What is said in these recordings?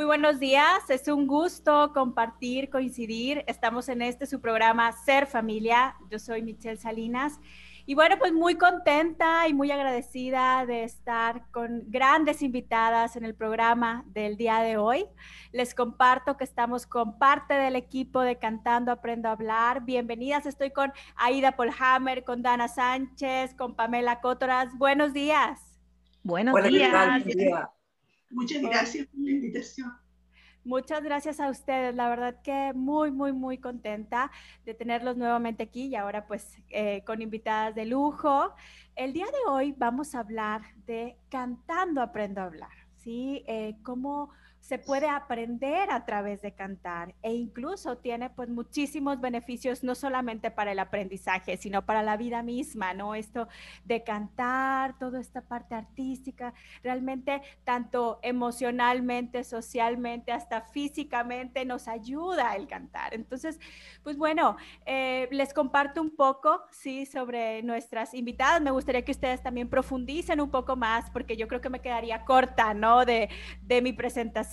Muy buenos días, es un gusto compartir, coincidir. Estamos en este su programa Ser Familia. Yo soy Michelle Salinas. Y bueno, pues muy contenta y muy agradecida de estar con grandes invitadas en el programa del día de hoy. Les comparto que estamos con parte del equipo de Cantando Aprendo a Hablar. Bienvenidas, estoy con Aida Polhammer, con Dana Sánchez, con Pamela Cótoras. Buenos días. Buenos días. Muchas gracias por la invitación. Muchas gracias a ustedes, la verdad que muy, muy, muy contenta de tenerlos nuevamente aquí y ahora pues eh, con invitadas de lujo. El día de hoy vamos a hablar de Cantando Aprendo a Hablar, ¿sí? Eh, cómo se puede aprender a través de cantar e incluso tiene pues muchísimos beneficios no solamente para el aprendizaje, sino para la vida misma, ¿no? Esto de cantar, toda esta parte artística, realmente tanto emocionalmente, socialmente, hasta físicamente nos ayuda el cantar. Entonces, pues bueno, eh, les comparto un poco, sí, sobre nuestras invitadas. Me gustaría que ustedes también profundicen un poco más porque yo creo que me quedaría corta, ¿no? De, de mi presentación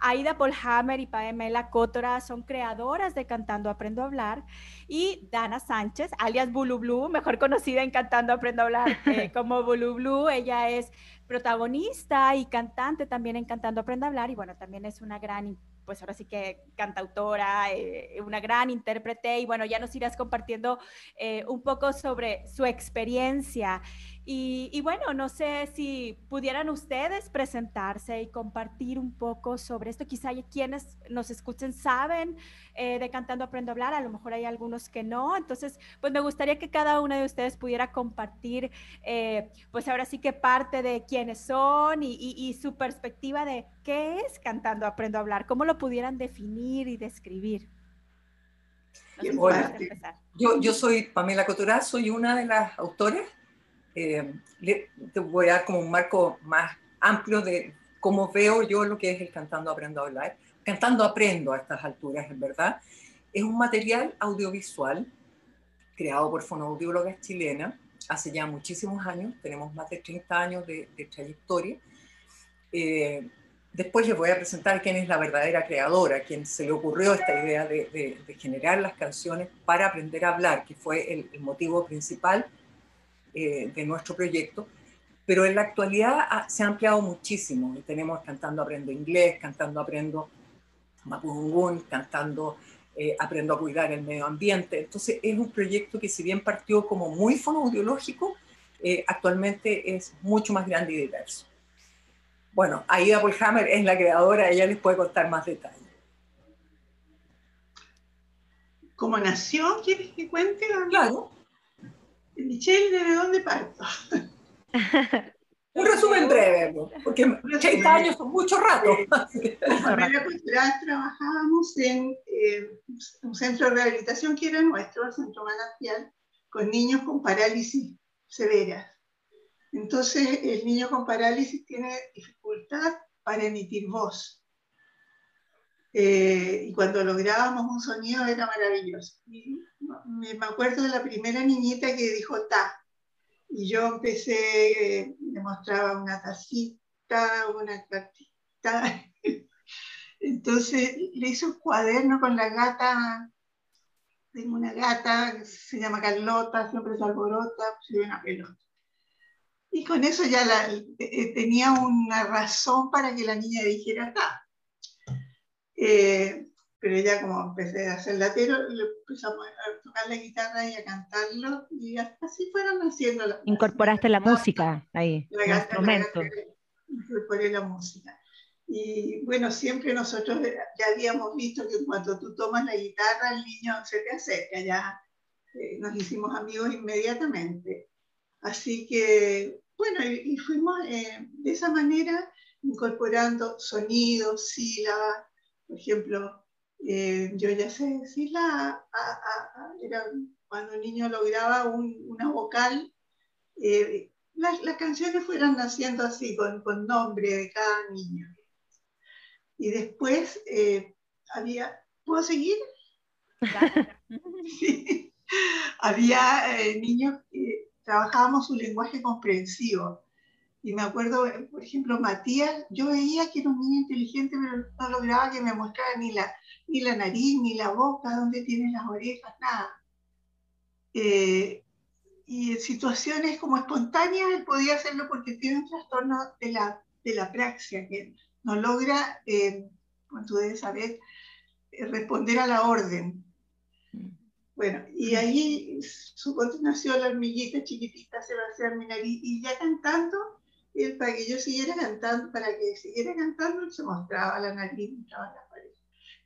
Aida Polhammer y Pamela Cótora son creadoras de Cantando Aprendo a Hablar. Y Dana Sánchez, alias Bulu Blue, mejor conocida en Cantando Aprendo a Hablar eh, como Bulu Blue, ella es protagonista y cantante también en Cantando Aprendo a Hablar y bueno, también es una gran pues ahora sí que cantautora, eh, una gran intérprete y bueno, ya nos irás compartiendo eh, un poco sobre su experiencia. Y, bueno, no sé si pudieran ustedes presentarse y compartir un poco sobre esto. Quizá hay quienes nos escuchen saben eh, de Cantando Aprendo a Hablar, a lo mejor hay algunos que no. Entonces, pues me gustaría que cada una de ustedes pudiera compartir, pues ahora sí que parte de quiénes son y, y su perspectiva de qué es Cantando Aprendo a Hablar, cómo lo pudieran definir y describir. yo, yo soy Pamela Cotorá, soy una de las autores. Eh, te voy a dar como un marco más amplio de cómo veo yo lo que es el Cantando Aprendo a Hablar. Cantando Aprendo a estas alturas, en verdad. Es un material audiovisual creado por fonoaudiólogas chilenas hace ya muchísimos años, tenemos más de 30 años de, trayectoria. Eh, Después les voy a presentar quién es la verdadera creadora, quién se le ocurrió esta idea de, generar las canciones para aprender a hablar, que fue el, motivo principal eh, de nuestro proyecto. Pero en la actualidad se ha ampliado muchísimo. Tenemos cantando aprendo inglés, cantando aprendo mapudungún, cantando eh, aprendo a cuidar el medio ambiente. Entonces es un proyecto que si bien partió como muy fonoaudiológico, eh, actualmente es mucho más grande y diverso. Bueno, Aida Polhammer es la creadora, ella les puede contar más detalles. ¿Cómo nació? ¿Quieres que cuente? Claro. Michelle, ¿de dónde parto? Un resumen breve, porque 30 años son mucho rato. En Cultural trabajábamos en eh, un centro de rehabilitación que era nuestro, el Centro Manantial, con niños con parálisis severas. Entonces, el niño con parálisis tiene dificultad para emitir voz. Eh, y cuando lográbamos un sonido era maravilloso. me, acuerdo de la primera niñita que dijo ta. Y yo empecé, le mostraba una tacita, una cartita. Entonces le hice un cuaderno con la gata. Tengo una gata se llama Carlota, siempre se alborota, se ve una pelota. Y con eso ya eh, tenía una razón para que la niña dijera acá. Eh, pero ya como empecé a hacer latero, le empezamos a tocar la guitarra y a cantarlo, y así fueron haciendo la Incorporaste la, música ahí, el instrumento. Incorporé la música. Y bueno, siempre nosotros ya habíamos visto que cuando tú tomas la guitarra, el niño se te acerca, ya eh, nos hicimos amigos inmediatamente. Así que, bueno, y, fuimos eh, de esa manera incorporando sonidos, sílabas, por ejemplo, eh, yo ya sé decir la, era cuando un niño lograba una vocal, eh, las, canciones fueron naciendo así, con, con, nombre de cada niño. Y después había, ¿puedo seguir? sí. Había niños trabajábamos su lenguaje comprensivo. Y me acuerdo, por ejemplo, Matías, yo veía que era un niño inteligente, pero no lograba que me mostrara ni la, ni la nariz, ni la boca, dónde tiene las orejas, nada. Eh, y en situaciones como espontáneas él podía hacerlo porque tiene un trastorno de la, de la praxia, que no logra, eh, como tú debes saber, eh, responder a la orden. Bueno, y ahí su continuación, la hormiguita chiquitita se va a hacer mi nariz, y ya cantando, él, para que yo siguiera cantando, para que siguiera cantando, se mostraba la nariz, mostraba la pared.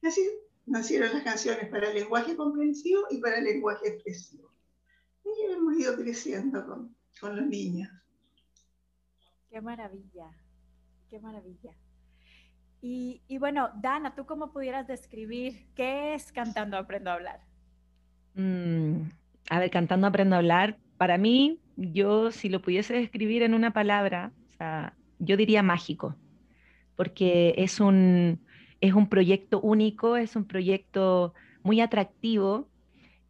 Así nacieron las canciones para el lenguaje comprensivo y para el lenguaje expresivo. Y hemos ido creciendo con, con los niños. Qué maravilla, qué maravilla. Y, y, bueno, Dana, ¿tú cómo pudieras describir qué es Cantando Aprendo a Hablar? Mm, a ver, Cantando Aprendo a Hablar, para mí, yo si lo pudiese describir en una palabra, o sea, yo diría mágico, porque es un, es un proyecto único, es un proyecto muy atractivo,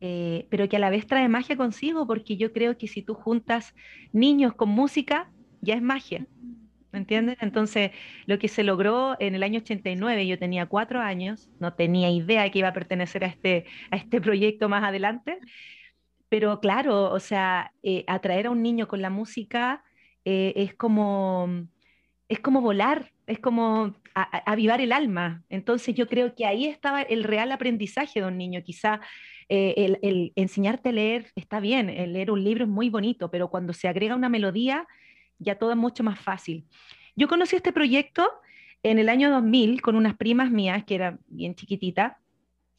eh, pero que a la vez trae magia consigo, porque yo creo que si tú juntas niños con música, ya es magia. ¿Me entiendes? Entonces, lo que se logró en el año 89, yo tenía cuatro años, no tenía idea de que iba a pertenecer a este, a este proyecto más adelante, pero claro, o sea, eh, atraer a un niño con la música eh, es como es como volar, es como avivar el alma. Entonces yo creo que ahí estaba el real aprendizaje de un niño. Quizá eh, el, enseñarte a leer está bien, el leer un libro es muy bonito, pero cuando se agrega una melodía, ya todo es mucho más fácil. Yo conocí este proyecto en el año 2000 con unas primas mías, que era bien chiquitita,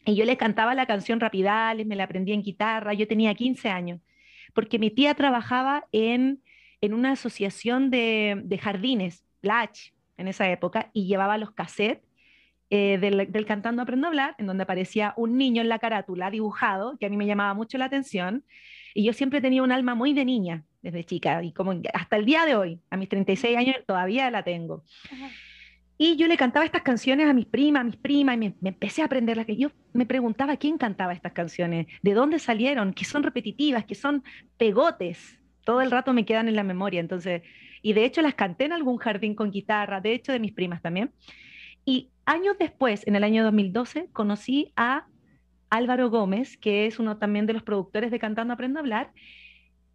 y yo les cantaba la canción Rapidales, me la aprendí en guitarra, yo tenía 15 años, porque mi tía trabajaba en, en una asociación de, de jardines Latch en esa época y llevaba los cassettes eh, del, Cantando Aprendo a Hablar, en donde aparecía un niño en la carátula dibujado, que a mí me llamaba mucho la atención, y yo siempre tenía un alma muy de niña desde chica, y como hasta el día de hoy, a mis 36 años, todavía la tengo. Y yo le cantaba estas canciones a mis primas, a mis primas, y me, me empecé a aprender las que yo me preguntaba quién cantaba estas canciones, de dónde salieron, que son repetitivas, que son pegotes, todo el rato me quedan en la memoria. Entonces, y de hecho las canté en algún jardín con guitarra, de hecho de mis primas también. Y años después, en el año 2012, conocí a Álvaro Gómez, que es uno también de los productores de Cantando Aprendo a Hablar,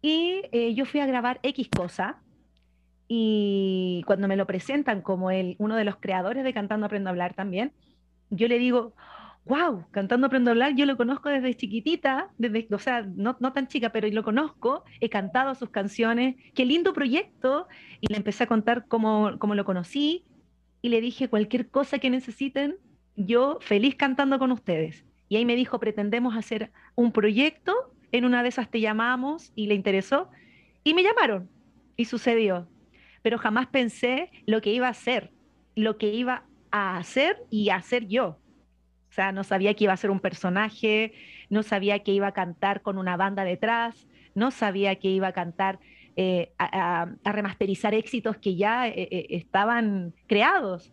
y eh, yo fui a grabar X cosa, y cuando me lo presentan como el, uno de los creadores de Cantando Aprendo a Hablar también, yo le digo, wow, cantando aprendo a hablar, yo lo conozco desde chiquitita, desde, o sea, no, no, tan chica, pero lo conozco, he cantado sus canciones, qué lindo proyecto, y le empecé a contar cómo, cómo lo conocí, y le dije cualquier cosa que necesiten, yo feliz cantando con ustedes. Y ahí me dijo, pretendemos hacer un proyecto, en una de esas te llamamos y le interesó, y me llamaron, y sucedió. Pero jamás pensé lo que iba a hacer, lo que iba a hacer y hacer yo no sabía que iba a ser un personaje, no sabía que iba a cantar con una banda detrás, no sabía que iba a cantar, eh, a, remasterizar éxitos que ya eh, eh, estaban creados.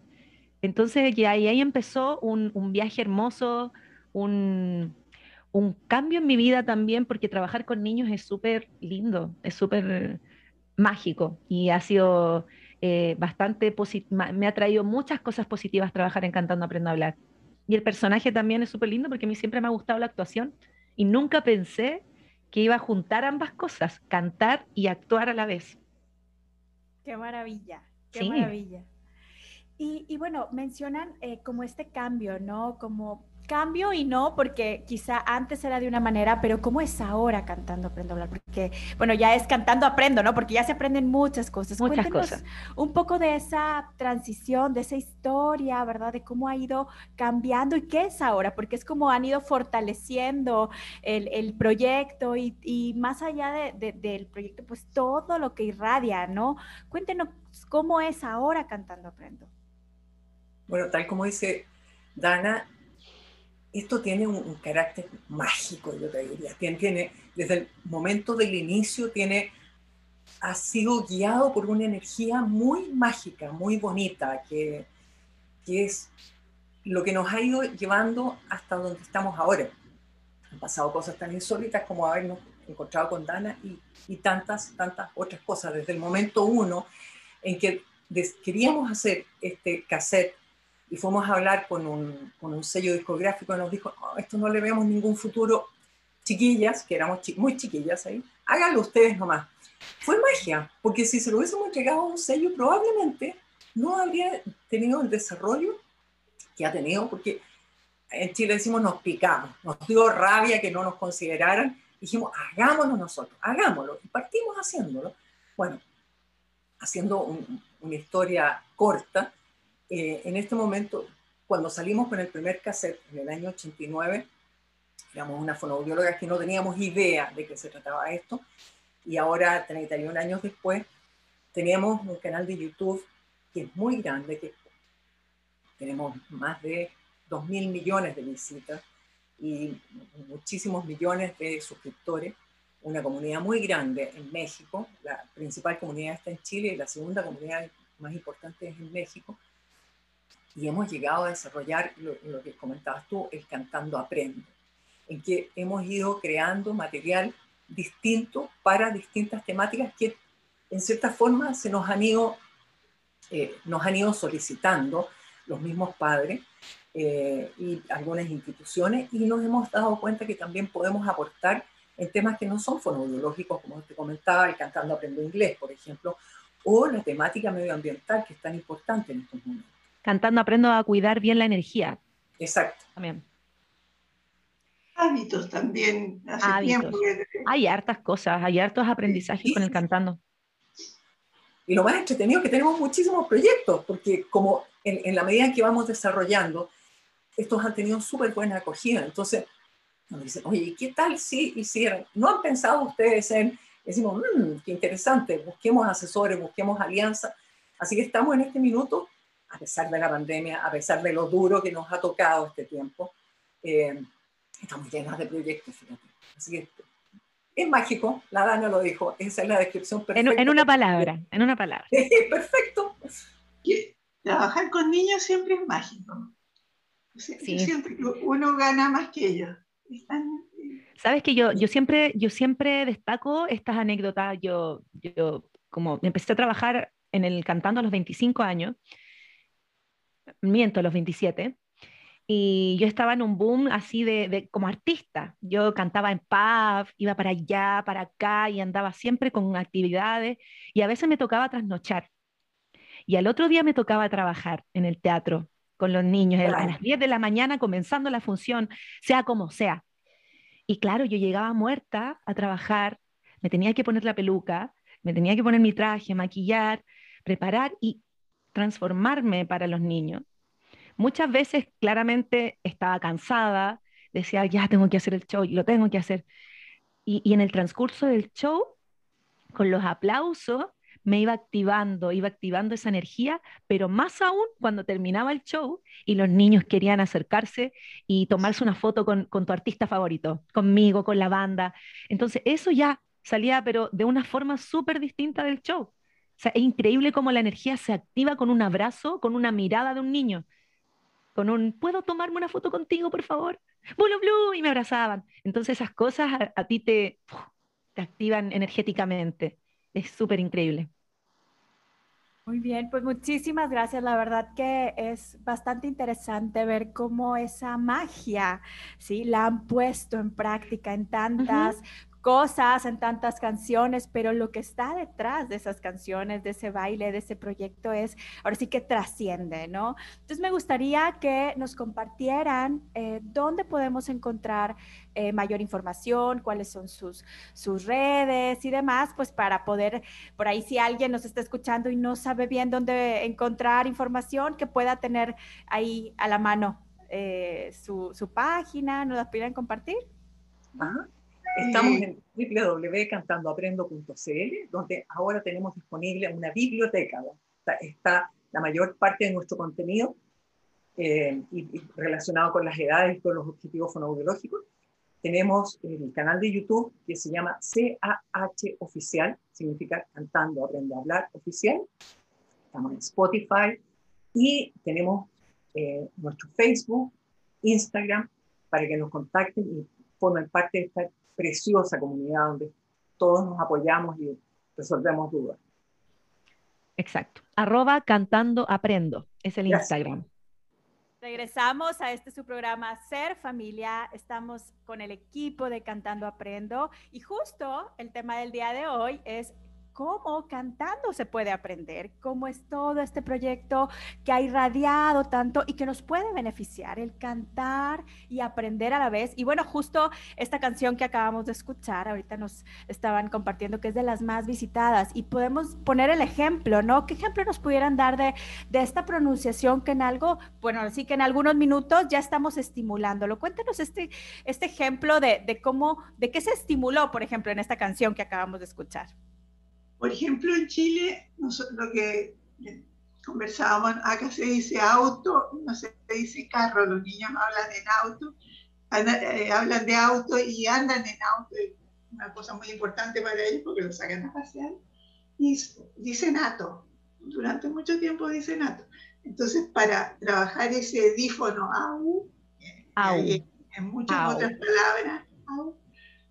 Entonces, ya ahí, ahí empezó un, viaje hermoso, un, cambio en mi vida también, porque trabajar con niños es súper lindo, es súper mágico y ha sido bastante, me ha traído muchas cosas positivas trabajar en Cantando Aprendo a Hablar. Y el personaje también es súper lindo porque a mí siempre me ha gustado la actuación y nunca pensé que iba a juntar ambas cosas, cantar y actuar a la vez. Qué maravilla, qué maravilla. Y, y, bueno, mencionan eh, como este cambio, ¿no? Como cambio y no, porque quizá antes era de una manera, pero ¿cómo es ahora cantando aprendo a hablar? Porque, bueno, ya es cantando aprendo, ¿no? Porque ya se aprenden muchas cosas. Muchas cosas. Un poco de esa transición, de esa historia, ¿verdad? De cómo ha ido cambiando y qué es ahora, porque es como han ido fortaleciendo el, el proyecto y, y, más allá de, del proyecto, pues todo lo que irradia, ¿no? Cuéntenos cómo es ahora cantando aprendo. Bueno, tal como dice Dana, esto tiene un, carácter mágico, yo te diría. Tiene, desde el momento del inicio, tiene, ha sido guiado por una energía muy mágica, muy bonita, que, que es lo que nos ha ido llevando hasta donde estamos ahora. Han pasado cosas tan insólitas como habernos encontrado con Dana y, y tantas, tantas otras cosas. Desde el momento uno, en que queríamos hacer este cassette y fuimos a hablar con un, con un sello discográfico y nos dijo, esto no le vemos ningún futuro, chiquillas, que éramos muy chiquillas ahí, háganlo ustedes nomás. Fue magia, porque si se lo hubiésemos entregado a un sello, probablemente no habría tenido el desarrollo que ha tenido, porque en Chile decimos nos picamos, nos dio rabia que no nos consideraran, dijimos hagámoslo nosotros, hagámoslo, y partimos haciéndolo. Bueno, haciendo una historia corta, eh, en este momento, cuando salimos con el primer cassette en el año 89, éramos una fonoaudióloga que no teníamos idea de qué se trataba esto, y ahora, 31 años después, tenemos un canal de YouTube que es muy grande, que tenemos más de 2 mil millones de visitas y muchísimos millones de suscriptores, una comunidad muy grande en México, la principal comunidad está en Chile y la segunda comunidad más importante es en México, y hemos llegado a desarrollar lo, que comentabas tú, el Cantando Aprendo, en que hemos ido creando material distinto para distintas temáticas que en cierta forma se nos han ido, eh, nos han ido solicitando los mismos padres eh, y algunas instituciones y nos hemos dado cuenta que también podemos aportar en temas que no son fonoaudiológicos, como te comentaba, el Cantando Aprendo Inglés, por ejemplo, o la temática medioambiental que es tan importante en estos momentos cantando aprendo a cuidar bien la energía. Exacto. También. Hábitos también. Hay hartas cosas, hay hartos aprendizajes con el cantando. Y lo más entretenido es que tenemos muchísimos proyectos, porque como en, la medida en que vamos desarrollando, estos han tenido súper buena acogida. Entonces, nos dicen, oye, ¿qué tal si hicieran? ¿No han pensado ustedes en, decimos, mmm, qué interesante, busquemos asesores, busquemos alianzas? Así que estamos en este minuto a pesar de la pandemia, a pesar de lo duro que nos ha tocado este tiempo, eh, estamos llenas de proyectos, fíjate. Así que es mágico, la Dana lo dijo, esa es la descripción perfecta. En, una palabra, en una palabra. Perfecto. Trabajar con niños siempre es mágico. Siempre uno gana más que ellos. Sabes que yo, yo, siempre, yo siempre destaco estas anécdotas. Yo, yo como empecé a trabajar en el cantando a los 25 años, miento, los 27. Y yo estaba en un boom así de, como artista. Yo cantaba en pub, iba para allá, para acá y andaba siempre con actividades y a veces me tocaba trasnochar. Y al otro día me tocaba trabajar en el teatro con los niños a las 10 de la mañana comenzando la función, sea como sea. Y claro, yo llegaba muerta a trabajar, me tenía que poner la peluca, me tenía que poner mi traje, maquillar, preparar y transformarme para los niños. Muchas veces claramente estaba cansada, decía, ya tengo que hacer el show, lo tengo que hacer. Y, en el transcurso del show, con los aplausos, me iba activando, iba activando esa energía, pero más aún cuando terminaba el show y los niños querían acercarse y tomarse una foto con, con tu artista favorito, conmigo, con la banda. Entonces eso ya salía, pero de una forma súper distinta del show. O sea, es increíble cómo la energía se activa con un abrazo, con una mirada de un niño, con un, ¿puedo tomarme una foto contigo, por favor? Blue, blue, y me abrazaban. Entonces esas cosas a, ti te, te activan energéticamente. Es súper increíble. Muy bien, pues muchísimas gracias. La verdad que es bastante interesante ver cómo esa magia, ¿sí? La han puesto en práctica en tantas cosas, en tantas canciones, pero lo que está detrás de esas canciones, de ese baile, de ese proyecto es, ahora sí que trasciende, ¿no? Entonces me gustaría que nos compartieran eh, dónde podemos encontrar eh, mayor información, cuáles son sus, sus redes y demás, pues para poder, por ahí si alguien nos está escuchando y no sabe bien dónde encontrar información, que pueda tener ahí a la mano eh, su, su, página, ¿nos la pudieran compartir? Ajá. Estamos en www.cantandoaprendo.cl, donde ahora tenemos disponible una biblioteca. Está, la mayor parte de nuestro contenido eh, y, relacionado con las edades y con los objetivos fonoaudiológicos. Tenemos el canal de YouTube que se llama CAH Oficial, significa Cantando Aprendo a Hablar Oficial. Estamos en Spotify y tenemos eh, nuestro Facebook, Instagram, para que nos contacten y formen parte de esta preciosa comunidad donde todos nos apoyamos y resolvemos dudas. Exacto. Arroba cantando aprendo. Es el Instagram. Regresamos a este su programa Ser Familia. Estamos con el equipo de Cantando Aprendo y justo el tema del día de hoy es cómo cantando se puede aprender, cómo es todo este proyecto que ha irradiado tanto y que nos puede beneficiar, el cantar y aprender a la vez. Y bueno, justo esta canción que acabamos de escuchar, ahorita nos estaban compartiendo que es de las más visitadas y podemos poner el ejemplo, ¿no? ¿Qué ejemplo nos pudieran dar de, de esta pronunciación que en algo, bueno, así que en algunos minutos ya estamos estimulándolo? Cuéntanos este, este ejemplo de, de cómo, de qué se estimuló, por ejemplo, en esta canción que acabamos de escuchar. Por ejemplo, en Chile, lo que conversábamos, acá se dice auto, no se dice carro, los niños hablan en auto, eh, hablan de auto y andan en auto, una cosa muy importante para ellos porque lo sacan a pasear, y dicen ato, durante mucho tiempo dicen ato. Entonces, para trabajar ese dífono au, eh, en muchas otras palabras, au,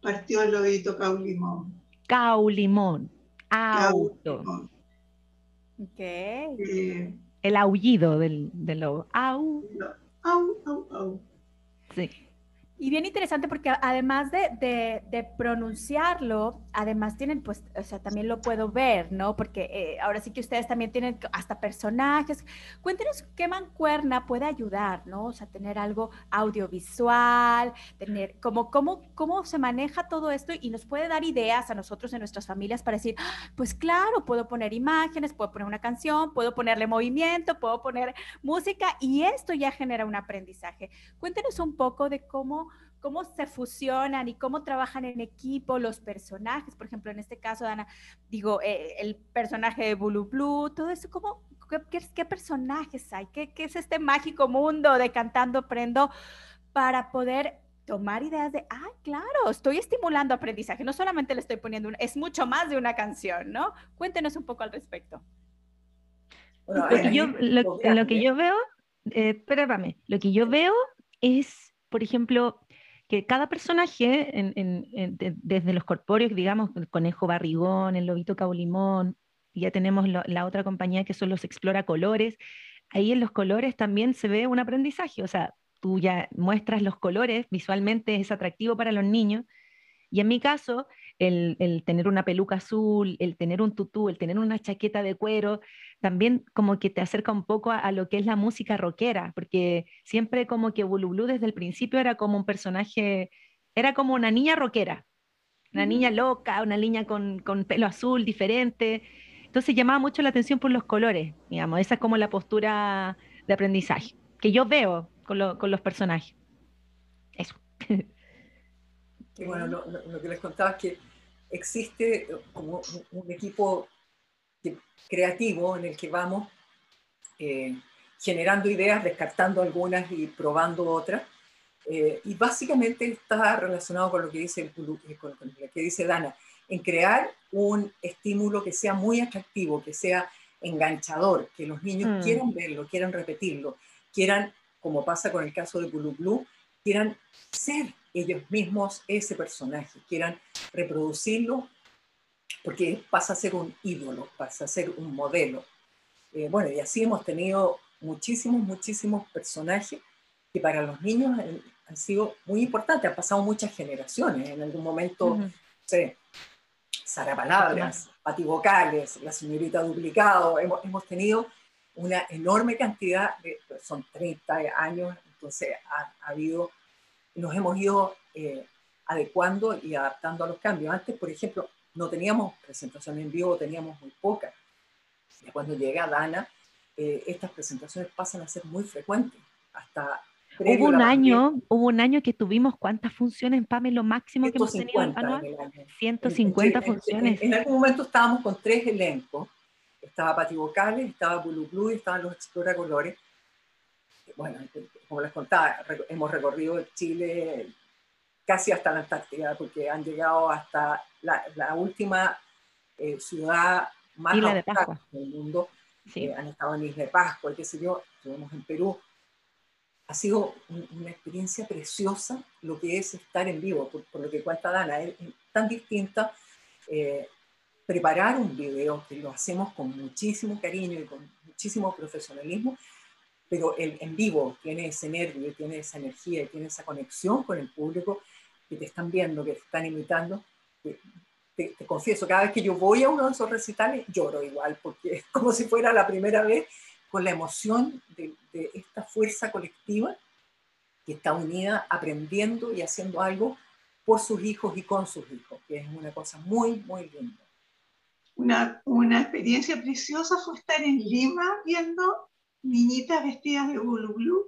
partió el lobito caulimón. Caulimón. Auto. Ok. Eh, el aullido del, del lobo. Au. Au, au, au. Sí. Y bien interesante porque además de, de, pronunciarlo, además tienen, pues, o sea, también lo puedo ver, ¿no? Porque eh, ahora sí que ustedes también tienen hasta personajes. Cuéntenos qué mancuerna puede ayudar, ¿no? O sea, tener algo audiovisual, tener, como, cómo, cómo se maneja todo esto y nos puede dar ideas a nosotros en nuestras familias para decir, ah, pues claro, puedo poner imágenes, puedo poner una canción, puedo ponerle movimiento, puedo poner música y esto ya genera un aprendizaje. Cuéntenos un poco de cómo cómo, se fusionan y cómo trabajan en equipo los personajes. Por ejemplo, en este caso, Dana, digo, eh, el personaje de Blue Blue, todo eso, ¿cómo, qué, personajes hay? ¿Qué, ¿Qué, es este mágico mundo de Cantando Prendo para poder tomar ideas de, ah, claro, estoy estimulando aprendizaje, no solamente le estoy poniendo, un, es mucho más de una canción, ¿no? Cuéntenos un poco al respecto. lo, que yo, lo, que yo veo, eh, espérame, lo que yo veo es por ejemplo, que cada personaje, desde los corpóreos, digamos, el conejo barrigón, el lobito caulimón, ya tenemos la otra compañía que son los explora colores, ahí en los colores también se ve un aprendizaje, o sea, tú ya muestras los colores, visualmente es atractivo para los niños, y en mi caso, el, tener una peluca azul, el tener un tutú, el tener una chaqueta de cuero, también como que te acerca un poco a, lo que es la música rockera, porque siempre como que Bulu desde el principio era como un personaje, era como una niña rockera, una niña loca, una niña con, pelo azul diferente. Entonces llamaba mucho la atención por los colores, digamos, esa es como la postura de aprendizaje que yo veo con, con los personajes. Eso. Y bueno, lo, que les contaba es que existe como un, equipo creativo en el que vamos eh, generando ideas, descartando algunas y probando otras. Eh, y básicamente está relacionado con lo que dice, eh, con, lo que dice Dana, en crear un estímulo que sea muy atractivo, que sea enganchador, que los niños mm. quieran verlo, quieran repetirlo, quieran, como pasa con el caso de Blue Blue, quieran ser ellos mismos ese personaje, quieran reproducirlo, porque pasa a ser un ídolo, pasa a ser un modelo. Eh, bueno, y así hemos tenido muchísimos, muchísimos personajes que para los niños han, sido muy importantes, han pasado muchas generaciones, en algún momento, no sé, Sara Palabras, Pati Vocales, la señorita Duplicado, hemos, hemos tenido una enorme cantidad, de, son 30 años, entonces ha, ha habido nos hemos ido eh, adecuando y adaptando a los cambios. Antes, por ejemplo, no teníamos presentación en vivo, teníamos muy pocas. Y cuando llega Dana, eh, estas presentaciones pasan a ser muy frecuentes. Hasta hubo un año, hubo un año que tuvimos cuántas funciones, Pame, lo máximo que hemos tenido anual. 150 funciones. En, algún momento estábamos con tres elencos. Estaba Pati Vocales, estaba Blue Blue y estaban los Explora Colores bueno, como les contaba, hemos recorrido Chile casi hasta la Antártida, porque han llegado hasta la, última eh, ciudad más Isla del mundo. Sí. Eh, han estado en Isla de Pascua, y qué sé yo, estuvimos en Perú. Ha sido una experiencia preciosa lo que es estar en vivo, por, lo que cuenta Dana, es, tan distinta. Eh, preparar un video, que lo hacemos con muchísimo cariño y con muchísimo profesionalismo, pero el en vivo tiene ese nervio, tiene esa energía, tiene esa conexión con el público que te están viendo, que te están imitando. Te, te, confieso, cada vez que yo voy a uno de esos recitales, lloro igual, porque es como si fuera la primera vez con la emoción de, de esta fuerza colectiva que está unida aprendiendo y haciendo algo por sus hijos y con sus hijos, que es una cosa muy, muy linda. Una, una experiencia preciosa fue estar en Lima viendo niñitas vestidas de bulu blue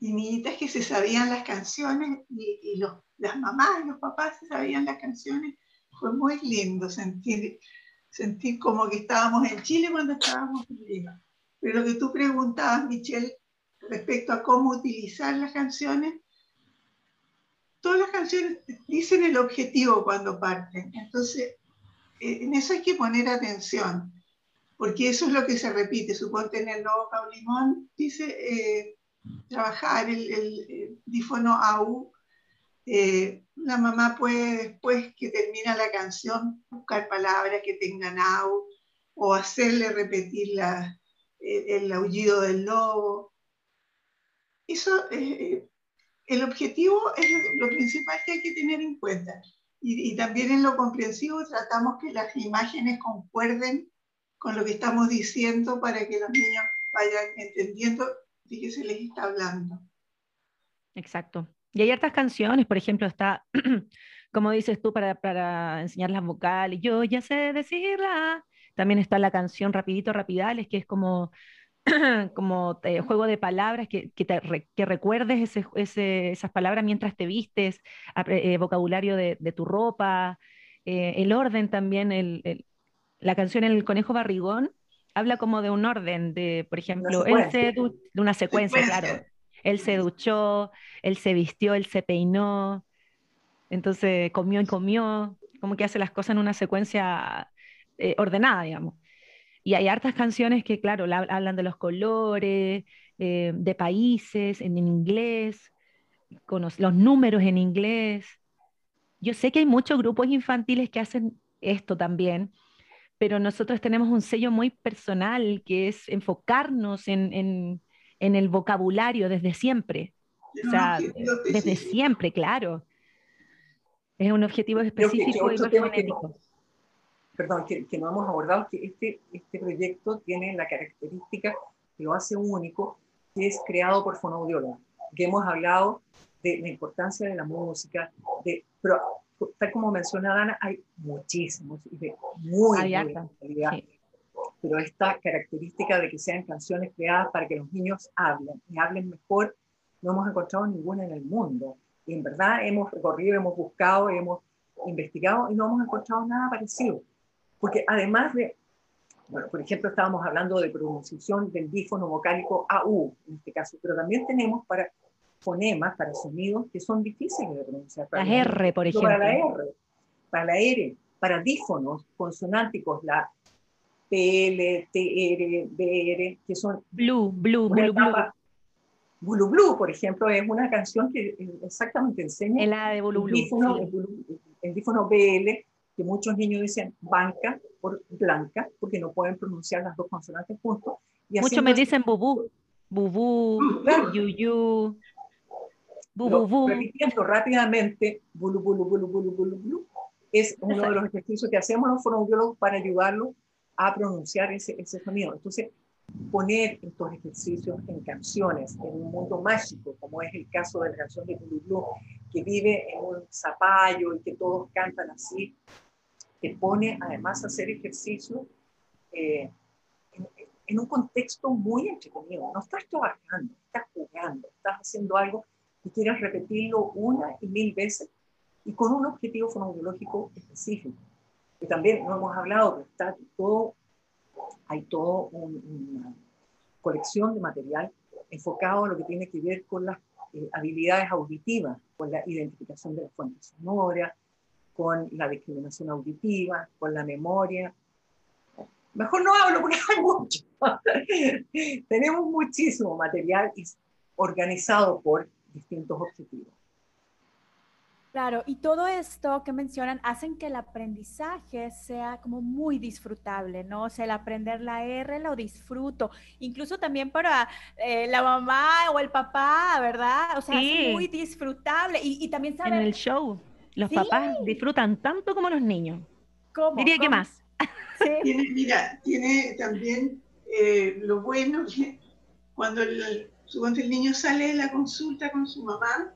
y niñitas que se sabían las canciones y, y los, las mamás y los papás se sabían las canciones. Fue muy lindo sentir, sentir como que estábamos en Chile cuando estábamos en Lima. Pero lo que tú preguntabas, Michelle, respecto a cómo utilizar las canciones, todas las canciones dicen el objetivo cuando parten. Entonces, eh, en eso hay que poner atención, porque eso es lo que se repite. Suponte en el nuevo Paulimón dice eh, trabajar el, el, dífono AU. Eh, la mamá puede, después que termina la canción, buscar palabras que tengan AU o hacerle repetir la, el, el aullido del lobo. Eso eh, el objetivo es lo, principal que hay que tener en cuenta. Y, y, también en lo comprensivo tratamos que las imágenes concuerden con lo que estamos diciendo para que los niños vayan entendiendo de qué se les está hablando. Exacto. Y hay hartas canciones, por ejemplo, está, como dices tú, para, para enseñar las vocales, yo ya sé decirla. También está la canción Rapidito Rapidales, que es como como eh, juego de palabras, que, que, que recuerdes ese, ese, esas palabras mientras te vistes, eh, vocabulario de, de, tu ropa, eh, el orden también, el, el, la canción El Conejo Barrigón habla como de un orden, de, por ejemplo, él se de una secuencia, claro. Él se duchó, él se vistió, él se peinó, entonces comió y comió, como que hace las cosas en una secuencia ordenada, digamos. Y hay hartas canciones que, claro, hablan de los colores, eh, de países, en, en inglés, con los, los, números en inglés. Yo sé que hay muchos grupos infantiles que hacen esto también, pero nosotros tenemos un sello muy personal que es enfocarnos en, en, en el vocabulario desde siempre. O sea, desde siempre, claro. Es un objetivo específico y fonético perdón, que, que, no hemos abordado, que este, este proyecto tiene la característica que lo hace único, que es creado por fonoaudiólogos, que hemos hablado de la importancia de la música, de, pero tal como menciona Dana, hay muchísimos y de muy buena calidad. Sí. Pero esta característica de que sean canciones creadas para que los niños hablen y hablen mejor, no hemos encontrado ninguna en el mundo. Y en verdad hemos recorrido, hemos buscado, hemos investigado y no hemos encontrado nada parecido. Porque además de, bueno, por ejemplo, estábamos hablando de pronunciación del dífono vocálico AU, en este caso, pero también tenemos para fonemas, para sonidos que son difíciles de pronunciar. Para la R, por ejemplo. Para la R, para la R, para dífonos consonánticos, la PL, TR, BR, que son... Blue, blue, blue, blue. Bulu Blue, por ejemplo, es una canción que exactamente enseña el, A de Bulu Blue, el, dífono, sí. el, el dífono BL que muchos niños dicen banca por blanca, porque no pueden pronunciar las dos consonantes juntos. Muchos me dicen bubú, bubú, claro. yuyu, bubú. Repitiendo rápidamente, bulu, bulu, bulu, bulu, bulu, bulu, es uno de los ejercicios que hacemos los fonoaudiólogos para ayudarlos a pronunciar ese, ese sonido. Entonces, poner estos ejercicios en canciones, en un mundo mágico, como es el caso de la canción de Bulu Blue, que vive en un zapallo y que todos cantan así, te pone además a hacer ejercicio eh, en, en, un contexto muy entretenido. No estás trabajando, estás jugando, estás haciendo algo y quieres repetirlo una y mil veces y con un objetivo fonoaudiológico específico. Que también no hemos hablado, pero está todo, hay toda un, una colección de material enfocado a lo que tiene que ver con las eh, habilidades auditivas, con la identificación de las fuentes sonoras, con la discriminación auditiva, con la memoria. Mejor no hablo porque hay mucho. Tenemos muchísimo material organizado por distintos objetivos. Claro, y todo esto que mencionan hacen que el aprendizaje sea como muy disfrutable, ¿no? O sea, el aprender la R lo disfruto, incluso también para eh, la mamá o el papá, ¿verdad? O sea, es muy disfrutable y, también saber... En el show, los papás disfrutan tanto como los niños. ¿Cómo? Diría que más. Tiene, mira, tiene también eh, lo bueno que cuando el, el niño sale de la consulta con su mamá,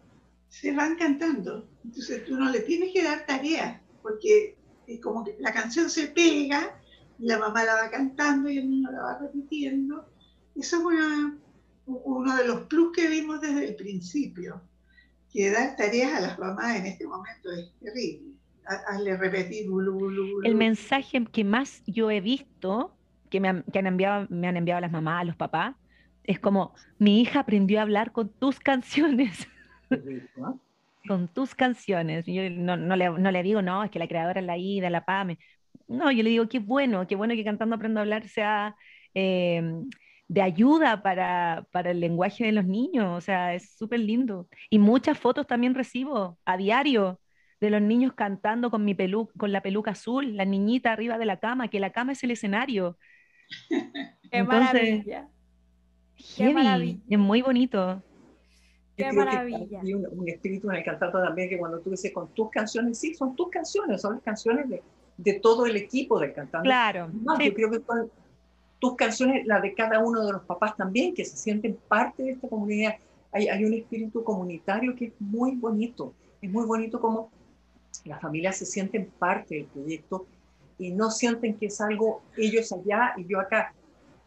se van cantando. Entonces tú no le tienes que dar tarea, porque es como que la canción se pega, la mamá la va cantando y el niño la va repitiendo. Eso es uno de los plus que vimos desde el principio, que dar tareas a las mamás en este momento es terrible. Hazle repetir, El mensaje que más yo he visto, que me han, que han enviado, me han enviado las mamás, los papás, es como, mi hija aprendió a hablar con tus canciones. Con tus canciones. Yo no, le, digo, no, es que la creadora es la Ida, la Pame. No, yo le digo, qué bueno, qué bueno que cantando aprendo a hablar sea em, de ayuda para, el lenguaje de los niños. O sea, es súper lindo. Y muchas fotos también recibo a diario de los niños cantando con, mi pelu con la peluca azul, la niñita arriba de la cama, que la cama es el escenario. Qué maravilla. Qué maravilla. Es muy bonito. Qué maravilla. hay un, espíritu en el cantante también que cuando tú dices con tus canciones, sí, son tus canciones, son las canciones de, de todo el equipo del cantante. Claro. Yo creo que son tus canciones, las de cada uno de los papás también, que se sienten parte de esta comunidad. Hay, hay un espíritu comunitario que es muy bonito. Es muy bonito como las familias se sienten parte del proyecto y no sienten que es algo ellos allá y yo acá.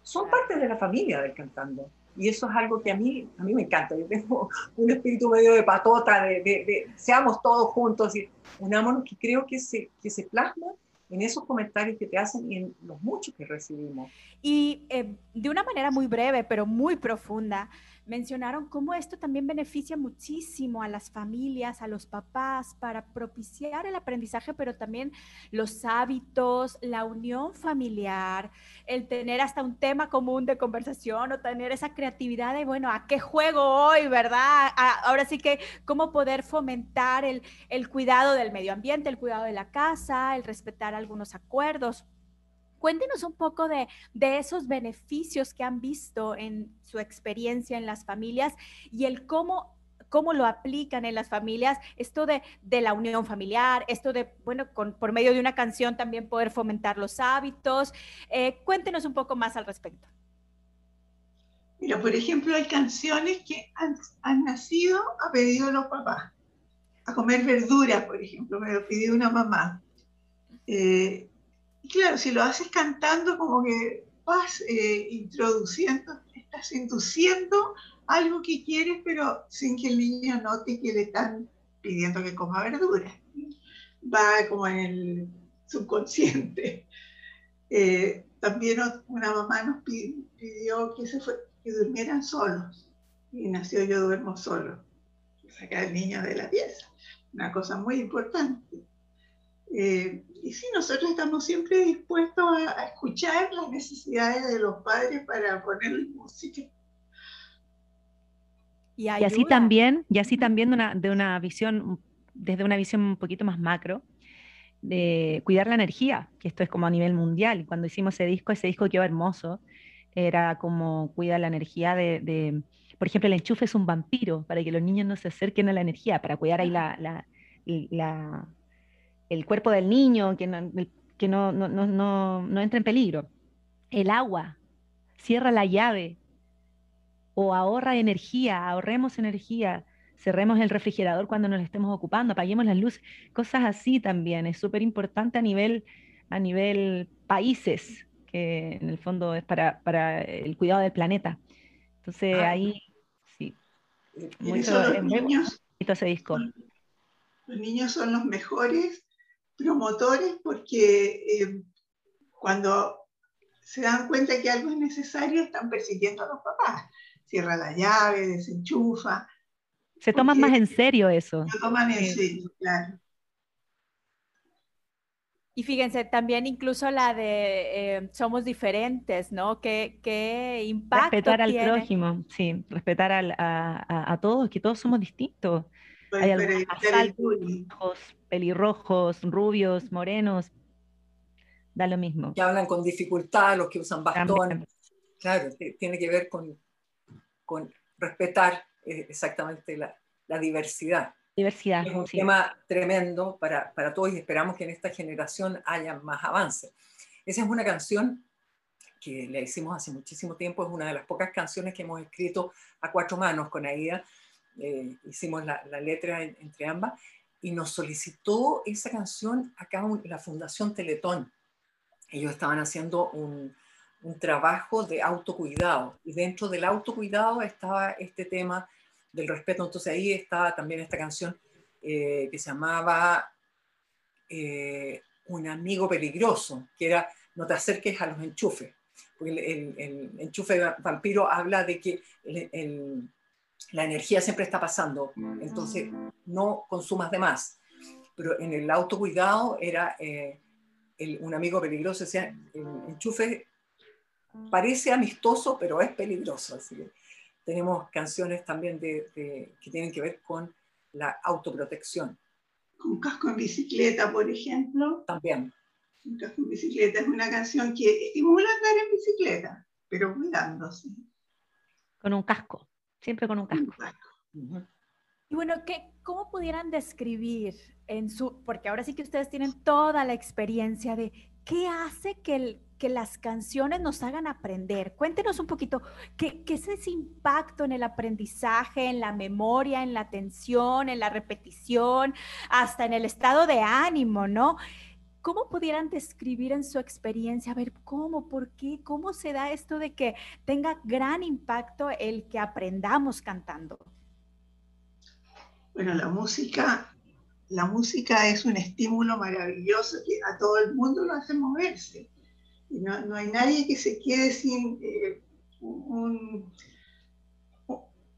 Son parte de la familia del cantando. Y eso es algo que a mí, a mí me encanta. Yo tengo un espíritu medio de patota, de, de, seamos todos juntos y unámonos, que creo que se, que se plasma en esos comentarios que te hacen y en los muchos que recibimos. Y eh, de una manera muy breve, pero muy profunda, mencionaron cómo esto también beneficia muchísimo a las familias, a los papás, para propiciar el aprendizaje, pero también los hábitos, la unión familiar, el tener hasta un tema común de conversación o tener esa creatividad de, bueno, ¿a qué juego hoy, verdad? ahora sí que cómo poder fomentar el, el cuidado del medio ambiente, el cuidado de la casa, el respetar algunos acuerdos. Cuéntenos un poco de, esos beneficios que han visto en su experiencia en las familias y el cómo cómo lo aplican en las familias, esto de, la unión familiar, esto de, bueno, con, por medio de una canción también poder fomentar los hábitos. Eh, cuéntenos un poco más al respecto. Mira, por ejemplo, hay canciones que han, nacido a pedido de los papás. A comer verduras, por ejemplo, me lo pidió una mamá. Eh, y claro, si lo haces cantando, como que vas eh, introduciendo, estás induciendo algo que quieres, pero sin que el niño note que le están pidiendo que coma verduras. Va como en el subconsciente. Eh, también una mamá nos pidió que, se que durmieran solos. Y nació Yo duermo solo. Sacar al niño de la pieza. Una cosa muy importante. Eh, y sí, nosotros estamos siempre dispuestos a, escuchar las necesidades de los padres para poner música. Y, así también, y así también de una, de una visión, desde una visión un poquito más macro, de cuidar la energía, que esto es como a nivel mundial. Cuando hicimos ese disco, ese disco quedó hermoso, era como cuida la energía de, por ejemplo, el enchufe es un vampiro, para que los niños no se acerquen a la energía, para cuidar ahí la, la, la el cuerpo del niño, que no, que no, no, no, no entre en peligro. El agua, cierra la llave o ahorra energía, ahorremos energía, cerremos el refrigerador cuando nos estemos ocupando, apaguemos las luces, cosas así también. Es súper importante a nivel, a nivel países, que en el fondo es para, para el cuidado del planeta. Entonces ah, ahí, sí. Mucho, los, niños, ese disco. los niños son los mejores promotores porque eh, cuando se dan cuenta que algo es necesario, están persiguiendo a los papás. Cierra la llave, desenchufa. Se toman más en serio eso. Se toman en serio, claro. Y fíjense, también incluso la de eh, somos diferentes, ¿no? ¿Qué, qué impacto Respetar al prójimo, sí, respetar a, a, todos, que todos somos distintos. Hay algunos pelirrojos, rubios, morenos, da lo mismo. Que hablan con dificultad, los que usan bastón. Claro, tiene que ver con, con respetar eh, exactamente la, la, diversidad. Diversidad. Es un tema tremendo para, para todos y esperamos que en esta generación haya más avances. Esa es una canción que le hicimos hace muchísimo tiempo, es una de las pocas canciones que hemos escrito a cuatro manos con Aida. Eh, hicimos la, la letra entre ambas y nos solicitó esa canción acá en la Fundación Teletón ellos estaban haciendo un, trabajo de autocuidado y dentro del autocuidado estaba este tema del respeto. Entonces ahí estaba también esta canción eh, que se llamaba eh, Un amigo peligroso, que era no te acerques a los enchufes. Porque el, enchufe vampiro habla de que la energía siempre está pasando, entonces no consumas de más. Pero en el autocuidado era... Eh, un amigo peligroso, o sea, el enchufe parece amistoso, pero es peligroso. Así que tenemos canciones también de, que tienen que ver con la autoprotección. Un casco en bicicleta, por ejemplo. También. Un casco en bicicleta es una canción que estimula andar en bicicleta, pero cuidándose. Con un casco, siempre con un casco. Y bueno, ¿qué, ¿cómo pudieran describir en su, porque ahora sí que ustedes tienen toda la experiencia de qué hace que, que las canciones nos hagan aprender? Cuéntenos un poquito, ¿qué, ¿qué, es ese impacto en el aprendizaje, en la memoria, en la atención, en la repetición, hasta en el estado de ánimo, ¿no? ¿Cómo pudieran describir en su experiencia, a ver, cómo, por qué, cómo se da esto de que tenga gran impacto el que aprendamos cantando? Bueno, la música, la música es un estímulo maravilloso que a todo el mundo lo hace moverse. Y no, hay nadie que se quede sin eh, un,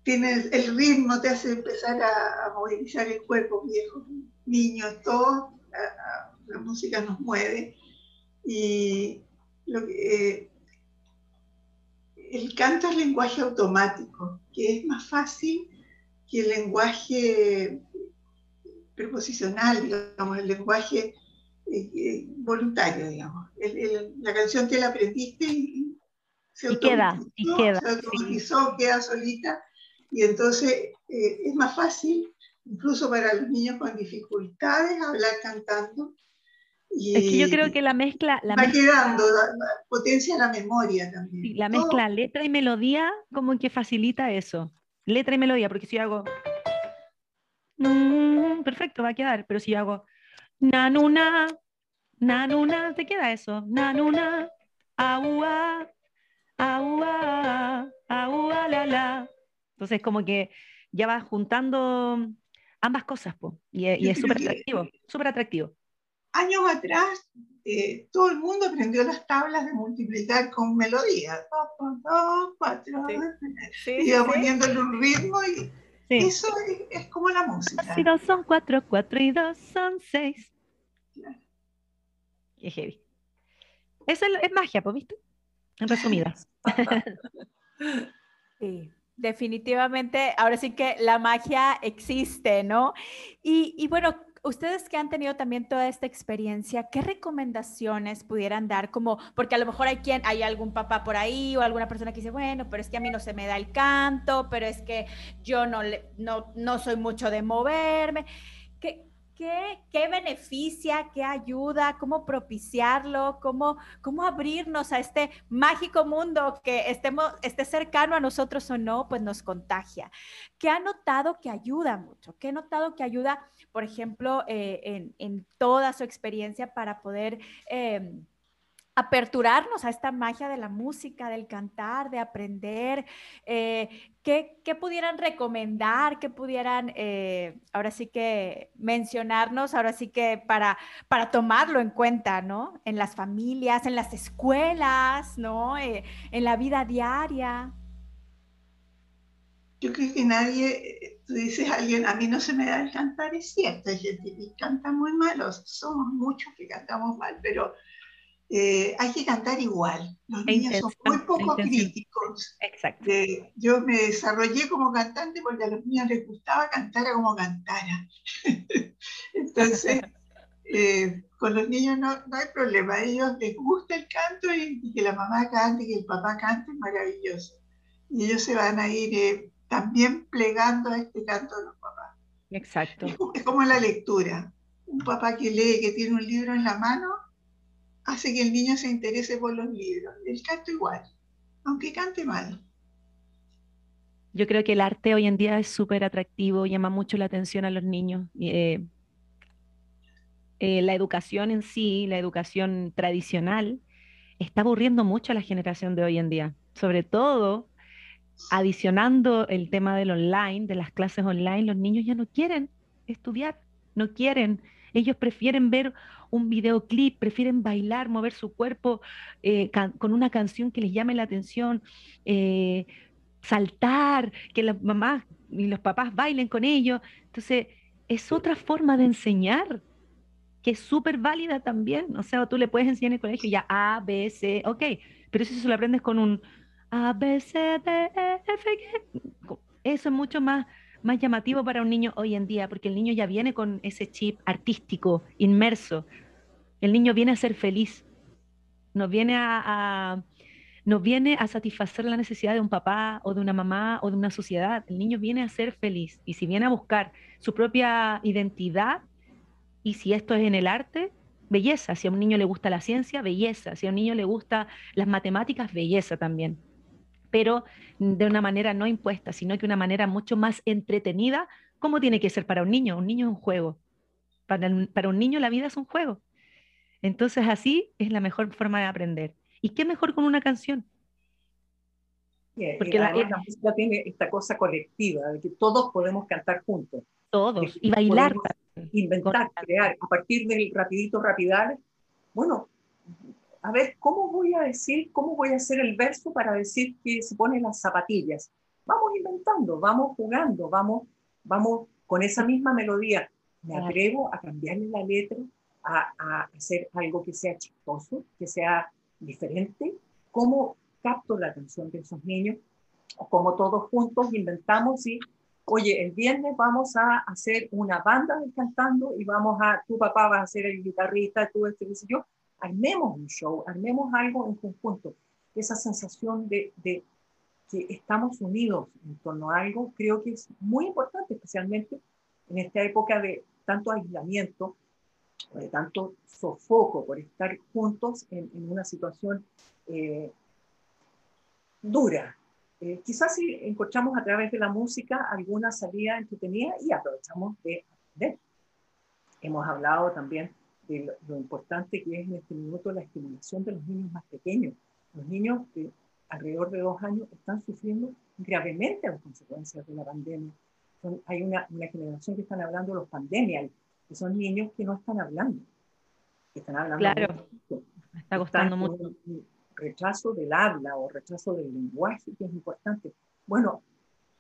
tiene el ritmo, te hace empezar a, movilizar el cuerpo, viejos, niños, todo, la, música nos mueve. Y lo eh, el canto es lenguaje automático, que es más fácil que el lenguaje preposicional, digamos, el lenguaje eh, eh, voluntario, digamos. la canción te la aprendiste y se queda, y queda, se automatizó, queda solita, y entonces eh, es más fácil, incluso para los niños con dificultades, hablar cantando. Y es que yo creo que la mezcla... La va quedando, potencia la memoria también. la mezcla letra y melodía como que facilita eso letra y melodía, porque si yo hago, mm, perfecto, va a quedar, pero si yo hago, nanuna, nanuna, te queda eso, nanuna, agua, agua, agua, la, la. Entonces, como que ya vas juntando ambas cosas, po, y, y es súper atractivo, súper atractivo. Años atrás, eh, todo el mundo aprendió las tablas de multiplicar con melodía. Dos, dos, cuatro. Sí. Iba poniéndole un ritmo y eso es, como la música. Si dos son cuatro, cuatro y dos son seis. Qué heavy. Eso es, magia, ¿pues viste? En resumidas. sí definitivamente, ahora sí que la magia existe, ¿no? Y, y, bueno, ustedes que han tenido también toda esta experiencia, ¿qué recomendaciones pudieran dar? Como, porque a lo mejor hay quien, hay algún papá por ahí o alguna persona que dice, bueno, pero es que a mí no se me da el canto, pero es que yo no, no, no soy mucho de moverme. ¿Qué, ¿Qué, ¿Qué, beneficia, qué ayuda, cómo propiciarlo, cómo, cómo abrirnos a este mágico mundo que estemos, esté cercano a nosotros o no, pues nos contagia? ¿Qué ha notado que ayuda mucho? ¿Qué ha notado que ayuda, por ejemplo, eh, en, toda su experiencia para poder... Em, aperturarnos a esta magia de la música, del cantar, de aprender, eh, ¿qué, pudieran recomendar, qué pudieran eh, ahora sí que mencionarnos, ahora sí que para, para tomarlo en cuenta, ¿no? En las familias, en las escuelas, ¿no? Eh, en la vida diaria. Yo creo que nadie, tú dices a alguien, a mí no se me da el cantar, es cierto, que canta muy mal, somos muchos que cantamos mal, pero eh, hay que cantar igual. Los niños son muy poco críticos. Exacto. yo me desarrollé como cantante porque a los niños les gustaba cantar como cantara. Entonces, eh, con los niños no, no, hay problema. A ellos les gusta el canto y, que la mamá cante, que el papá cante, es maravilloso. Y ellos se van a ir eh, también plegando a este canto de los papás. Exacto. es como la lectura. Un papá que lee, que tiene un libro en la mano, hace que el niño se interese por los libros. El canto igual, aunque cante mal. Yo creo que el arte hoy en día es súper atractivo, llama mucho la atención a los niños. Eh, eh, la educación en sí, la educación tradicional, está aburriendo mucho a la generación de hoy en día, sobre todo adicionando el tema del online, de las clases online, los niños ya no quieren estudiar, no quieren, ellos prefieren ver un videoclip, prefieren bailar, mover su cuerpo eh, con una canción que les llame la atención, eh, saltar, que las mamás y los papás bailen con ellos. Entonces, es otra forma de enseñar que es súper válida también. O sea, tú le puedes enseñar en el colegio ya A, B, C, ok, pero si eso lo aprendes con un A, B, C, D, E, F, G, eso es mucho más más llamativo para un niño hoy en día, porque el niño ya viene con ese chip artístico, inmerso. El niño viene a ser feliz, no viene a, no viene a satisfacer la necesidad de un papá o de una mamá o de una sociedad. El niño viene a ser feliz y si viene a buscar su propia identidad y si esto es en el arte, belleza. Si a un niño le gusta la ciencia, belleza. Si a un niño le gusta las matemáticas, belleza también pero de una manera no impuesta, sino que una manera mucho más entretenida, como tiene que ser para un niño. Un niño es un juego. Para, un niño la vida es un juego. Entonces así es la mejor forma de aprender. ¿Y qué mejor con una canción? Porque la, música tiene esta cosa colectiva, de que todos podemos cantar juntos. Todos, y bailar. Inventar, crear, a partir del rapidito, rapidal. Bueno, a ver, ¿cómo voy a decir, cómo voy a hacer el verso para decir que se ponen las zapatillas? Vamos inventando, vamos jugando, vamos, vamos con esa misma melodía. Me atrevo a cambiarle la letra, a, a hacer algo que sea chistoso, que sea diferente. ¿Cómo capto la atención de esos niños? Como todos juntos inventamos y, oye, el viernes vamos a hacer una banda cantando y vamos a, tu papá va a ser el guitarrista, tú este, yo, armemos un show, armemos algo en conjunto. Esa sensación de, de, que estamos unidos en torno a algo, creo que es muy importante, especialmente en esta época de tanto aislamiento, de tanto sofoco por estar juntos en, en una situación eh, dura. Eh, quizás si encontramos a través de la música alguna salida entretenida y aprovechamos de aprender. Hemos hablado también de lo, importante que es en este minuto la estimulación de los niños más pequeños. Los niños de alrededor de dos años están sufriendo gravemente las consecuencias de la pandemia. hay una, una, generación que están hablando de los pandemias, que son niños que no están hablando, que están hablando. Claro, está costando mucho. rechazo del habla o rechazo del lenguaje, que es importante. Bueno,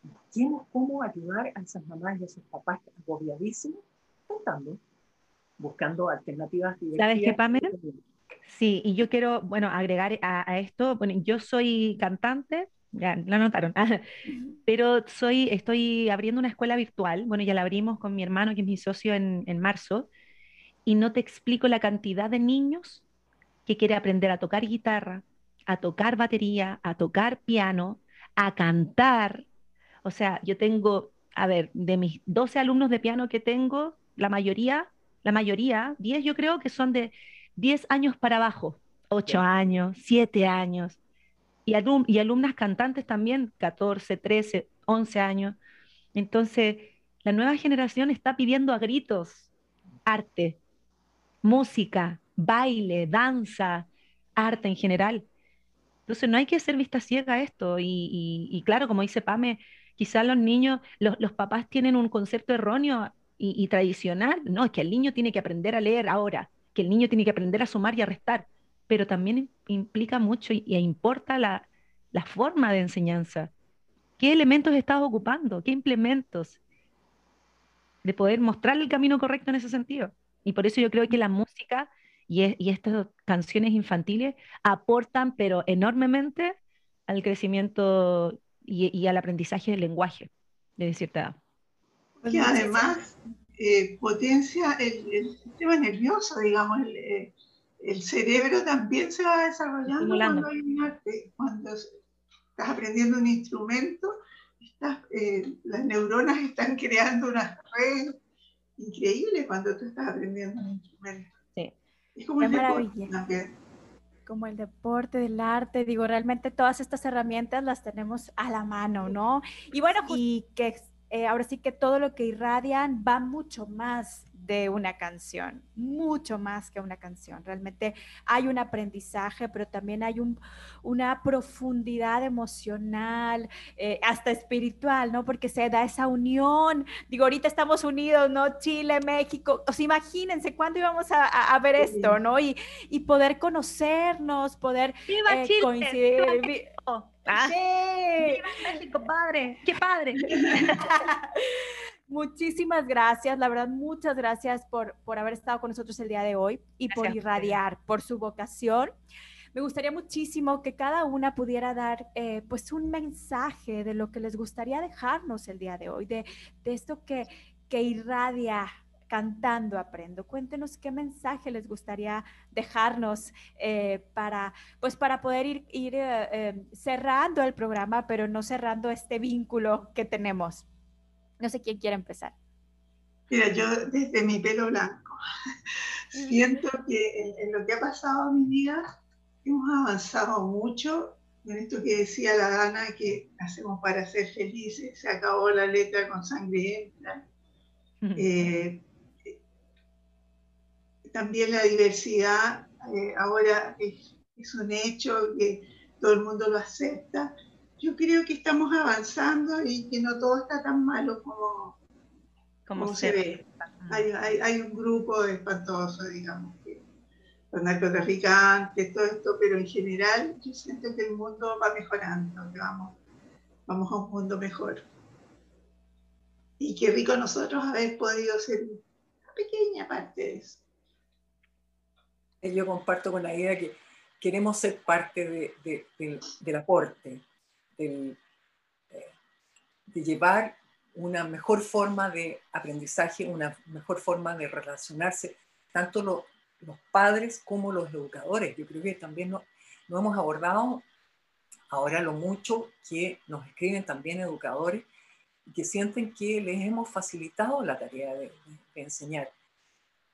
busquemos cómo ayudar a esas mamás y a esos papás agobiadísimos cantando buscando alternativas ¿Sabes qué, Pamela? Sí, y yo quiero, bueno, agregar a, esto, bueno, yo soy cantante, ya lo notaron, pero soy, estoy abriendo una escuela virtual, bueno, ya la abrimos con mi hermano, que es mi socio, en, en marzo, y no te explico la cantidad de niños que quiere aprender a tocar guitarra, a tocar batería, a tocar piano, a cantar. O sea, yo tengo, a ver, de mis 12 alumnos de piano que tengo, la mayoría la mayoría, 10 yo creo que son de 10 años para abajo, 8 años, 7 años, y, y alumnas cantantes también, 14, 13, 11 años. Entonces, la nueva generación está pidiendo a gritos arte, música, baile, danza, arte en general. Entonces no hay que ser vista ciega a esto. Y, claro, como dice Pame, quizás los niños, los, los, papás tienen un concepto erróneo y, tradicional, no, es que el niño tiene que aprender a leer ahora, que el niño tiene que aprender a sumar y a restar, pero también implica mucho y, importa la, la, forma de enseñanza. ¿Qué elementos estás ocupando? ¿Qué implementos? De poder mostrar el camino correcto en ese sentido. Y por eso yo creo que la música y, estas canciones infantiles aportan, pero enormemente, al crecimiento y, al aprendizaje del lenguaje de cierta edad. Que además eh, potencia el, sistema nervioso, digamos, el, eh, el, cerebro también se va desarrollando cuando hay un arte, cuando estás aprendiendo un instrumento, eh, las neuronas están creando una red increíble cuando tú estás aprendiendo un instrumento. Sí. Es como el deporte también. Como el deporte, del arte, digo, realmente todas estas herramientas las tenemos a la mano, ¿no? Y bueno, y que eh, ahora sí que todo lo que irradian va mucho más de una canción, mucho más que una canción. Realmente hay un aprendizaje, pero también hay un, una profundidad emocional, eh, hasta espiritual, ¿no? Porque se da esa unión. Digo, ahorita estamos unidos, ¿no? Chile, México. O sea, imagínense cuándo íbamos a, ver esto, ¿no? Y, y, poder conocernos, poder eh, coincidir. Ah. ¡Sí! México, padre! ¡Qué padre! Muchísimas gracias, la verdad, muchas gracias por, por haber estado con nosotros el día de hoy y por irradiar, por su vocación. Me gustaría muchísimo que cada una pudiera dar eh, pues un mensaje de lo que les gustaría dejarnos el día de hoy, de, de esto que, que irradia cantando aprendo. Cuéntenos qué mensaje les gustaría dejarnos eh, para, pues para poder ir, ir eh, eh, cerrando el programa, pero no cerrando este vínculo que tenemos. No sé quién quiere empezar. Mira, yo desde mi pelo blanco siento que en, lo que ha pasado en mi vida hemos avanzado mucho en esto que decía la Dana que hacemos para ser felices, se acabó la letra con sangre también la diversidad eh, ahora es, un hecho que todo el mundo lo acepta. Yo creo que estamos avanzando y que no todo está tan malo como, como, se, ve. Hay, hay, un grupo espantoso, digamos, que los narcotraficantes, todo esto, pero en general yo siento que el mundo va mejorando, que vamos, vamos a un mundo mejor. Y qué rico nosotros haber podido ser una pequeña parte de eso yo comparto con la idea que queremos ser parte del, aporte, eh, de llevar una mejor forma de aprendizaje, una mejor forma de relacionarse, tanto los padres como los educadores. Yo creo que también no, hemos abordado ahora lo mucho que nos escriben también educadores que sienten que les hemos facilitado la tarea de enseñar.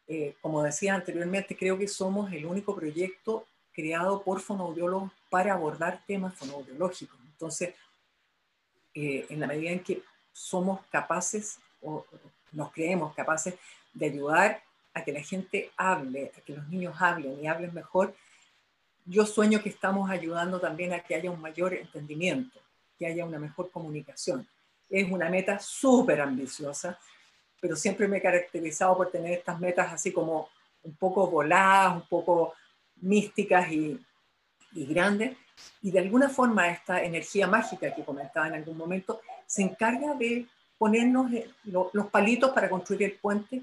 Eh, como decía anteriormente, creo que somos el único proyecto creado por fonoaudiólogos para abordar temas fonoaudiológicos. Entonces, eh, en la medida en que somos capaces o nos creemos capaces de ayudar a que la gente hable, a que los niños hablen y hablen mejor, yo sueño que estamos ayudando también a que haya un mayor entendimiento, que haya una mejor comunicación. Es una meta súper ambiciosa, pero siempre me he caracterizado por tener estas metas así como un poco voladas, un poco místicas y, grandes. Y de alguna forma esta energía mágica que comentaba en algún momento se encarga de ponernos los palitos para construir el puente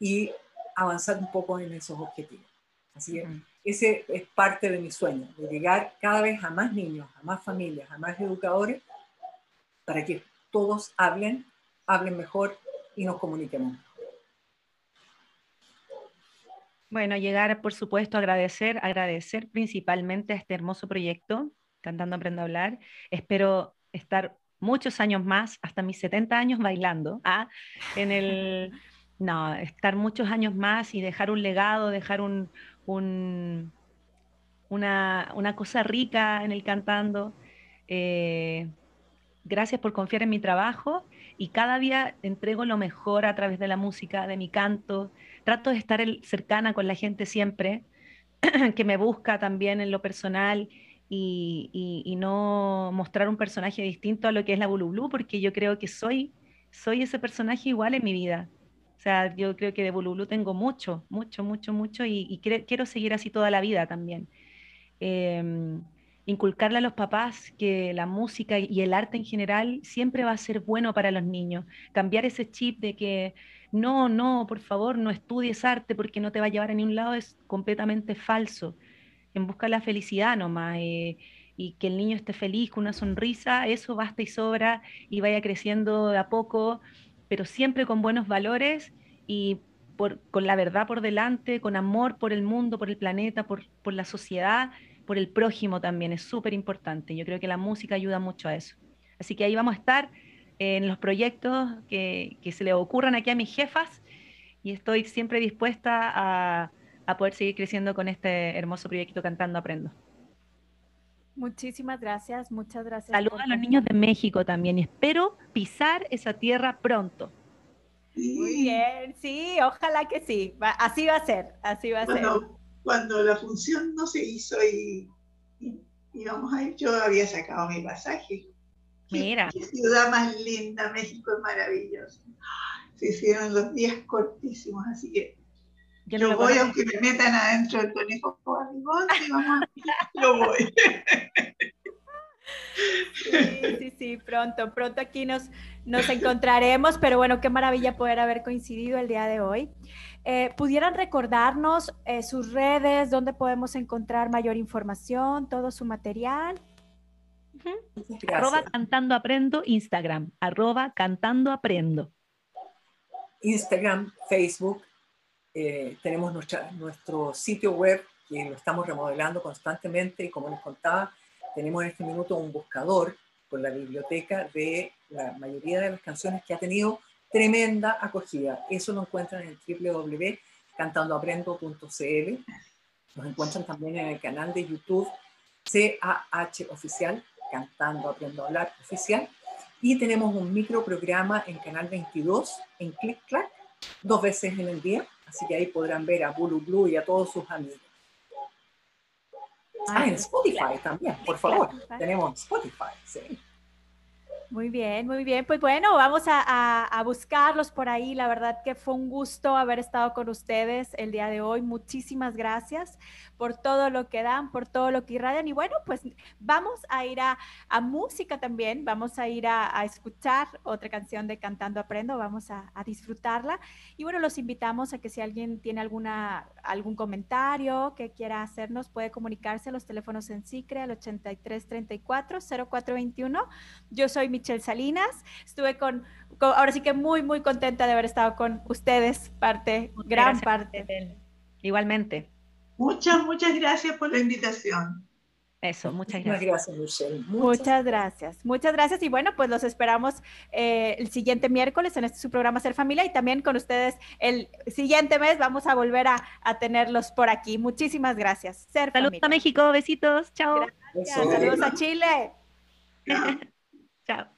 y avanzar un poco en esos objetivos. Así que ese es parte de mi sueño, de llegar cada vez a más niños, a más familias, a más educadores, para que todos hablen, hablen mejor y nos comuniquemos. Bueno, llegar, por supuesto, a agradecer, agradecer principalmente a este hermoso proyecto, Cantando Aprendo a Hablar. Espero estar muchos años más, hasta mis 70 años bailando, ¿ah? en el, no, estar muchos años más y dejar un legado, dejar un, un una, una, cosa rica en el cantando. Eh, gracias por confiar en mi trabajo y cada día entrego lo mejor a través de la música, de mi canto. Trato de estar cercana con la gente siempre, que me busca también en lo personal y, no mostrar un personaje distinto a lo que es la Bulu porque yo creo que soy, soy ese personaje igual en mi vida. O sea, yo creo que de Bulu tengo mucho, mucho, mucho, mucho y, quiero seguir así toda la vida también. Em, inculcarle a los papás que la música y el arte en general siempre va a ser bueno para los niños. Cambiar ese chip de que no, no, por favor, no estudies arte porque no te va a llevar a ningún lado es completamente falso. En busca la felicidad nomás. Eh, y que el niño esté feliz con una sonrisa, eso basta y sobra y vaya creciendo de a poco, pero siempre con buenos valores y con la verdad por delante, con amor por el mundo, por el planeta, por, la sociedad, por el prójimo también, es súper importante. Yo creo que la música ayuda mucho a eso. Así que ahí vamos a estar en los proyectos que, se le ocurran aquí a mis jefas y estoy siempre dispuesta a, a poder seguir creciendo con este hermoso proyecto Cantando Aprendo. Muchísimas gracias, muchas gracias. Saludos a los niños de México también. Espero pisar esa tierra pronto. Muy bien, sí, ojalá que sí. así va a ser, así va a ser. Cuando la función no se hizo y, íbamos a ir, yo había sacado mi pasaje. Mira. Qué, ciudad más linda, México es maravilloso. Se hicieron los días cortísimos, así que yo, voy aunque me metan adentro del conejo barrigón, y vamos, yo voy. Sí, sí, sí, pronto, pronto aquí nos, nos encontraremos, pero bueno, qué maravilla poder haber coincidido el día de hoy. Eh, ¿Pudieran recordarnos eh, sus redes, dónde podemos encontrar mayor información, todo su material? Arroba cantando aprendo, Instagram, arroba cantando aprendo. Instagram, Facebook, eh, tenemos nuestra, nuestro sitio web que lo estamos remodelando constantemente y como les contaba, tenemos en este minuto un buscador con la biblioteca de la mayoría de las canciones que ha tenido tremenda acogida. Eso lo encuentran en www.cantandoaprendo.cl. Nos encuentran también en el canal de YouTube CAH Oficial, Cantando Aprendo a Hablar Oficial. Y tenemos un microprograma en Canal 22, en Click Clack, dos veces en el día Así que ahí podrán ver a Bulu Blue y a todos sus amigos. Ah, en Spotify también, por favor. Tenemos Spotify, sí. Muy bien, muy bien. Pues bueno, vamos a, buscarlos por ahí. La verdad que fue un gusto haber estado con ustedes el día de hoy. Muchísimas gracias por todo lo que dan, por todo lo que irradian. Y bueno, pues vamos a ir a, música también. Vamos a ir a, escuchar otra canción de Cantando Aprendo. Vamos a, disfrutarla. Y bueno, los invitamos a que si alguien tiene alguna, algún comentario que quiera hacernos, puede comunicarse a los teléfonos en SICRE al 8334 0421. Yo soy Michelle Salinas. Estuve con, ahora sí que muy, muy contenta de haber estado con ustedes, parte, gran parte. Igualmente. Muchas, muchas gracias por la invitación. Eso, muchas gracias. Muchas Muchas, gracias. Muchas gracias. Y bueno, pues los esperamos eh, el siguiente miércoles en este su programa Ser Familia y también con ustedes el siguiente mes vamos a volver a, tenerlos por aquí. Muchísimas gracias. Ser Saludos a México, besitos, chao. Saludos a Chile. chao.